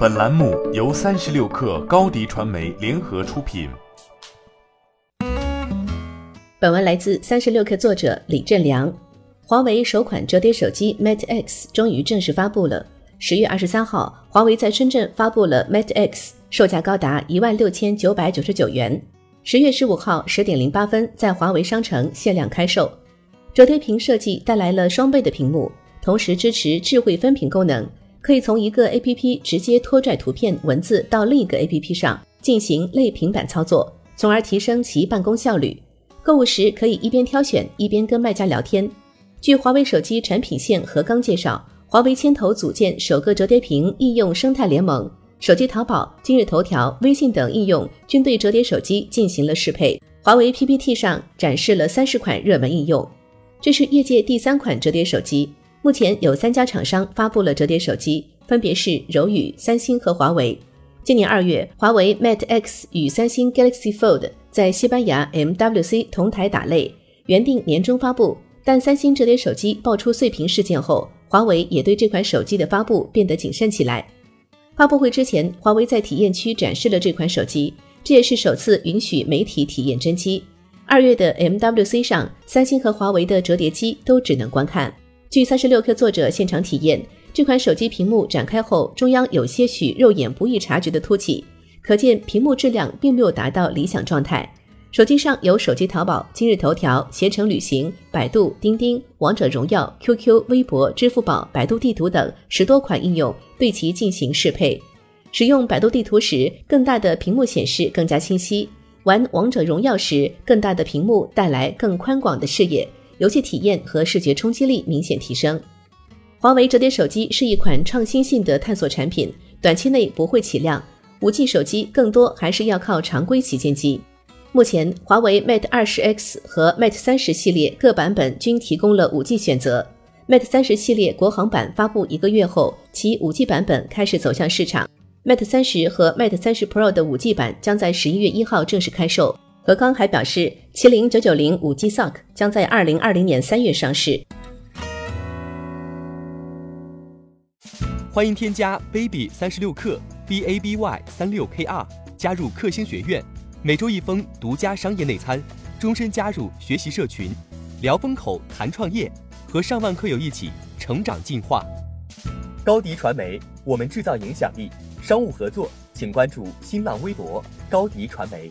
本栏目由三十六氪高低传媒联合出品。本文来自三十六氪作者李振良。华为首款折叠手机 Mate X 终于正式发布了。十月二十三号，华为在深圳发布了 Mate X，售价高达一万六千九百九十九元。十月十五号十点零八分，在华为商城限量开售。折叠屏设计带来了双倍的屏幕，同时支持智慧分屏功能，可以从一个 APP 直接拖拽图片、文字到另一个 APP 上进行类平板操作，从而提升其办公效率。购物时可以一边挑选一边跟卖家聊天。据华为手机产品线何刚介绍，华为牵头组建首个折叠屏应用生态联盟。手机淘宝、今日头条、微信等应用均对折叠手机进行了适配。华为 PPT 上展示了三十款热门应用，这是业界第三款折叠手机。目前有三家厂商发布了折叠手机，分别是柔宇、三星和华为。今年二月，华为 Mate X 与三星 Galaxy Fold 在西班牙 MWC 同台打擂，原定年中发布，但三星折叠手机爆出碎屏事件后，华为也对这款手机的发布变得谨慎起来。发布会之前，华为在体验区展示了这款手机，这也是首次允许媒体体验真机。二月的 MWC 上，三星和华为的折叠机都只能观看。据三十六氪作者现场体验，这款手机屏幕展开后，中央有些许肉眼不易察觉的凸起，可见屏幕质量并没有达到理想状态。手机上有手机淘宝、今日头条、携程旅行、百度、钉钉、王者荣耀、QQ、微博、支付宝、百度地图等十多款应用对其进行适配。使用百度地图时，更大的屏幕显示更加清晰；玩王者荣耀时，更大的屏幕带来更宽广的视野，游戏体验和视觉冲击力明显提升。华为折叠手机是一款创新性的探索产品，短期内不会起量。五 G 手机更多还是要靠常规旗舰机。目前，华为 Mate 20 X 和 Mate 30系列各版本均提供了 5G 选择。Mate 30系列国行版发布一个月后，其 5G 版本开始走向市场。Mate 30和 Mate 30 Pro 的 5G 版将在十一月一号正式开售。何刚还表示，麒麟九九零五 G SoC 将在二零二零年三月上市。欢迎添加 baby 三十六克 b a b y 三六 k r 加入克星学院。每周一封独家商业内参，终身加入学习社群，聊风口谈创业，和上万课友一起成长进化。高迪传媒，我们制造影响力。商务合作，请关注新浪微博高迪传媒。